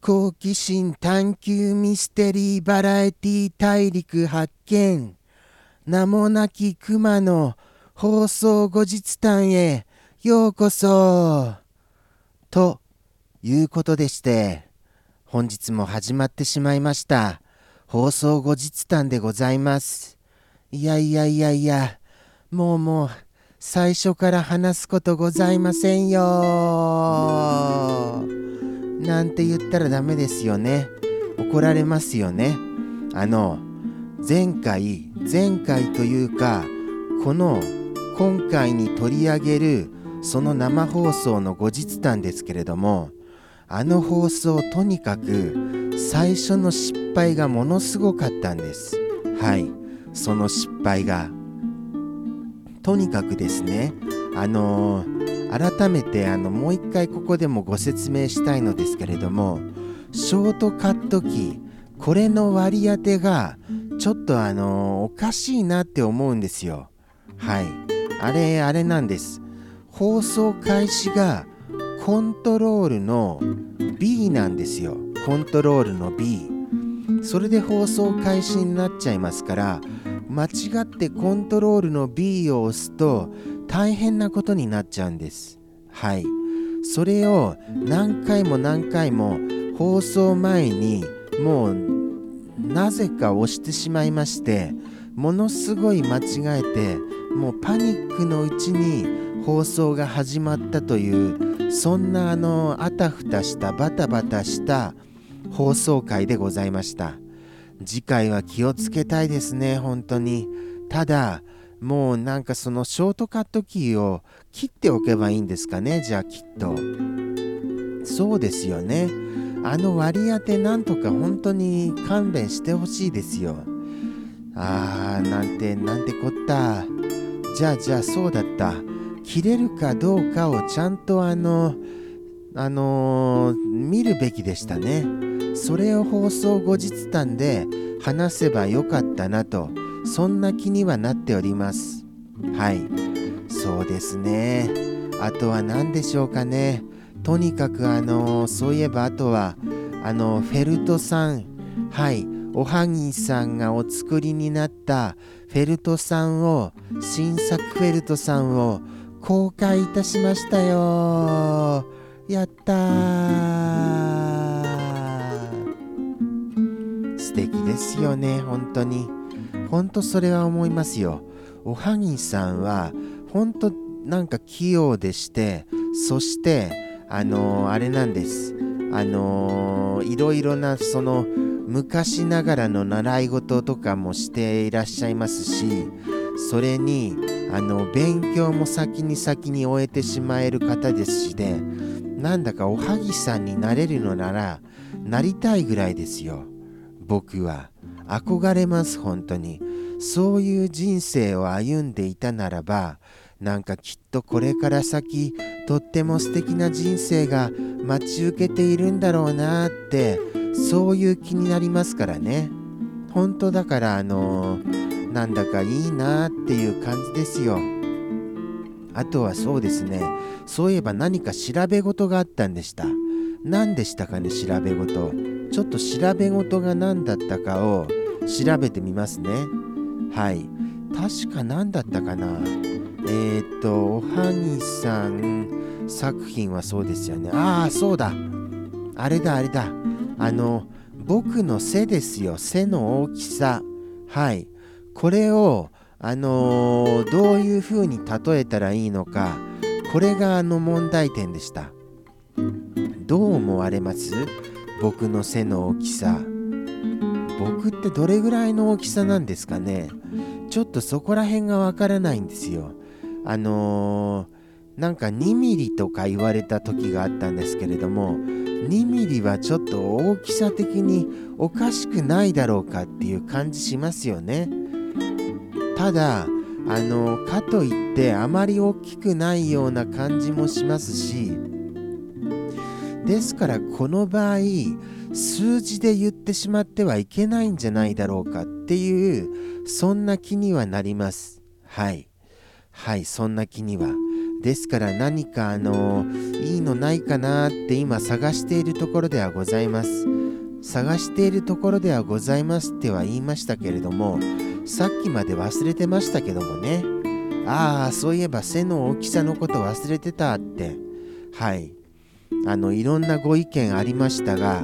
好奇心探求ミステリーバラエティ大陸発見。名もなき熊の放送後日談へようこそ。ということでして本日も始まってしまいました。放送後日談でございます。いやいやいやいやもうもう最初から話すことございませんよ。なんて言ったらダメですよね。怒られますよね。あの前回前回というかこの今回に取り上げるその生放送の後日談ですけれどもあの放送とにかく最初の失敗がものすごかったんです。はい。その失敗が。とにかくですねあのー、改めてあのもう一回ここでもご説明したいのですけれどもショートカットキーこれの割り当てがちょっとあの、おかしいなって思うんですよ。はい。あれあれなんです。放送開始がコントロールの B なんですよ。コントロールの B それで放送開始になっちゃいますから間違ってコントロールの B を押すと大変なことになっちゃうんです。はい。それを何回も何回も放送前にもうなぜか押してしまいましてものすごい間違えてもうパニックのうちに放送が始まったというそんなあのあたふたしたバタバタした放送回でございました。次回は気をつけたいですね本当に。ただもうなんかそのショートカットキーを切っておけばいいんですかねじゃあきっと。そうですよね。あの割り当てなんとか本当に勘弁してほしいですよ。あーなんてなんてこった。じゃあじゃあそうだった。切れるかどうかをちゃんとあのあのー、見るべきでしたね。それを放送後日談で話せばよかったなと。そんな気にはなっております。はい。そうですね。あとは何でしょうかね。とにかくあの、そういえばあとはあのフェルトさん。はい。おはぎさんがお作りになったフェルトさんを新作フェルトさんを公開いたしましたよ。やったー。素敵ですよね本当に。本当それは思いますよ。おはぎさんは本当なんか器用でしてそしてあのー、あれなんです。あのー、いろいろなその昔ながらの習い事とかもしていらっしゃいますしそれにあの勉強も先に先に終えてしまえる方ですしで、なんだかおはぎさんになれるのならなりたいぐらいですよ。僕は。憧れます本当に。そういう人生を歩んでいたならばなんかきっとこれから先とっても素敵な人生が待ち受けているんだろうなってそういう気になりますからね。本当だからあのー、なんだかいいなっていう感じですよ。あとはそうですね。そういえば何か調べ事があったんでした。何でしたかね調べ事。ちょっと調べ事が何だったかを調べてみますね。はい。確か何だったかな？えー、っとおはぎさん作品はそうですよね。ああそうだ。あれだあれだ。あの僕の背ですよ。背の大きさ。はい。これをあのー、どういうふうに例えたらいいのか。これがあの問題点でした。どう思われます？僕の背の大きさ。僕ってどれぐらいの大きさなんですかね？ちょっとそこら辺がわからないんですよ。あのー、なんか2ミリとか言われた時があったんですけれども2ミリはちょっと大きさ的におかしくないだろうかっていう感じしますよね。ただあのかといってあまり大きくないような感じもしますしですからこの場合数字で言ってしまってはいけないんじゃないだろうかっていうそんな気にはなります。はい。はいそんな気には。ですから何かあのいいのないかなって今探しているところではございます。探しているところではございますっては言いましたけれどもさっきまで忘れてましたけどもね。ああそういえば背の大きさのこと忘れてたって。はい。あのいろんなご意見ありましたが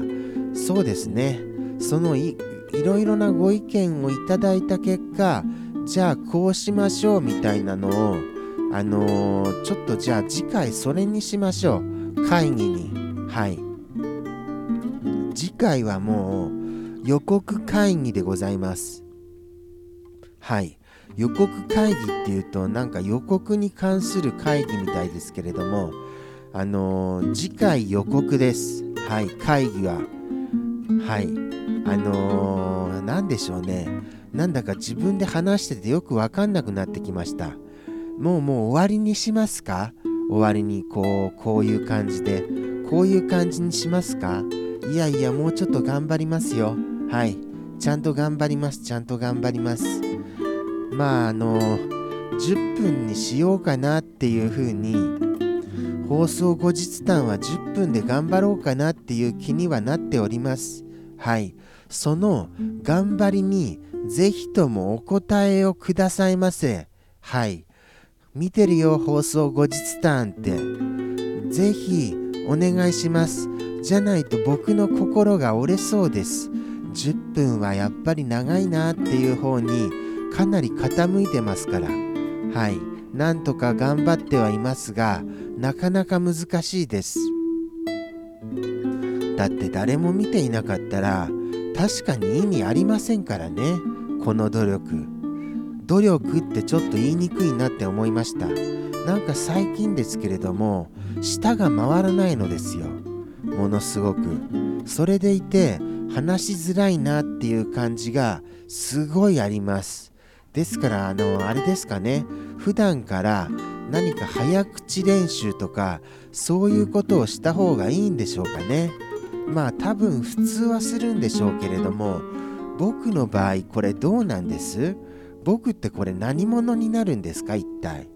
そうですね。そのいいろいろなご意見をいただいた結果じゃあこうしましょうみたいなのをあのー、ちょっとじゃあ次回それにしましょう。会議に。はい。次回はもう予告会議でございます。はい。予告会議っていうとなんか予告に関する会議みたいですけれどもあのー、次回予告です。はい。会議ははい。あのー、何でしょうね。なんだか自分で話しててよくわかんなくなってきました。もうもう終わりにしますか？終わりにこうこういう感じで。こういう感じにしますか？いやいやもうちょっと頑張りますよ。はい。ちゃんと頑張ります。ちゃんと頑張ります。まああの10分にしようかなっていう風に放送後日談は10分で頑張ろうかなっていう気にはなっております。はい。その頑張りにぜひともお答えをくださいませ。はい。見てるよ放送後日談って。ぜひお願いします。じゃないと僕の心が折れそうです。10分はやっぱり長いなっていう方にかなり傾いてますから。はい。なんとか頑張ってはいますがなかなか難しいです。だって誰も見ていなかったら確かに意味ありませんからねこの努力。努力ってちょっと言いにくいなって思いました。なんか最近ですけれども舌が回らないのですよ。ものすごく。それでいて話しづらいなっていう感じがすごいあります。ですからあのあれですかね。普段から何か早口練習とかそういうことをした方がいいんでしょうかね。まあ多分普通はするんでしょうけれども僕の場合これどうなんです？僕ってこれ何者になるんですか？一体。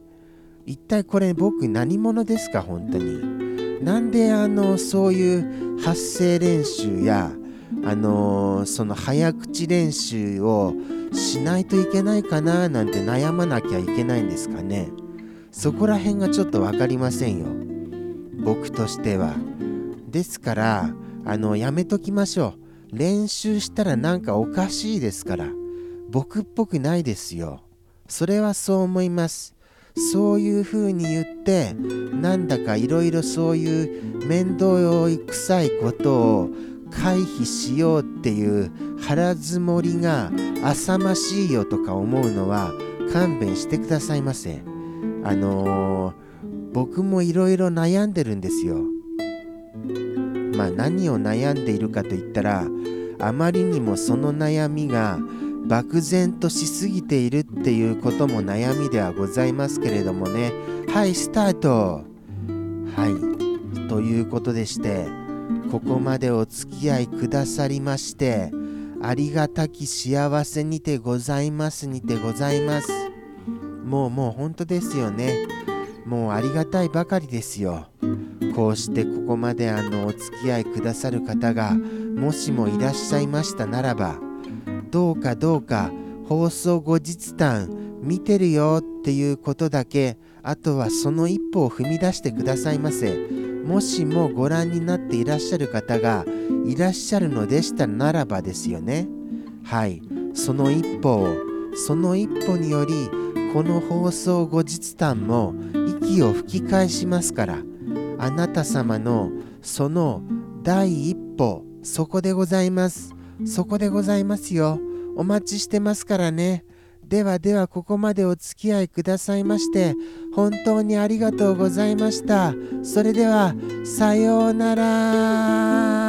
一体これ僕何者ですか？本当に。なんであのそういう発声練習やあのー、その早口練習をしないといけないかななんて悩まなきゃいけないんですかね。そこら辺がちょっと分かりませんよ。僕としては。ですからあのやめときましょう。練習したらなんかおかしいですから。僕っぽくないですよ。それはそう思います。そういう風に言って、なんだかいろいろそういう面倒くさいことを回避しようっていう腹積もりが浅ましいよとか思うのは勘弁してくださいませ。あのー、僕もいろいろ悩んでるんですよ。まあ何を悩んでいるかといったら、あまりにもその悩みが漠然としすぎているっていうことも悩みではございますけれどもねはいスタートはいということでしてここまでお付き合いくださりましてありがたき幸せにてございますにてございます。もうもう本当ですよね。もうありがたいばかりですよ。こうしてここまであのお付き合いくださる方がもしもいらっしゃいましたならばどうかどうか放送後日談見てるよっていうことだけあとはその一歩を踏み出してくださいませ。もしもご覧になっていらっしゃる方がいらっしゃるのでしたならばですよねはいその一歩をその一歩によりこの放送後日談も息を吹き返しますからあなた様のその第一歩そこでございますそこでございますよ。お待ちしてますからね。ではではここまでお付き合いくださいまして本当にありがとうございました。それではさようなら。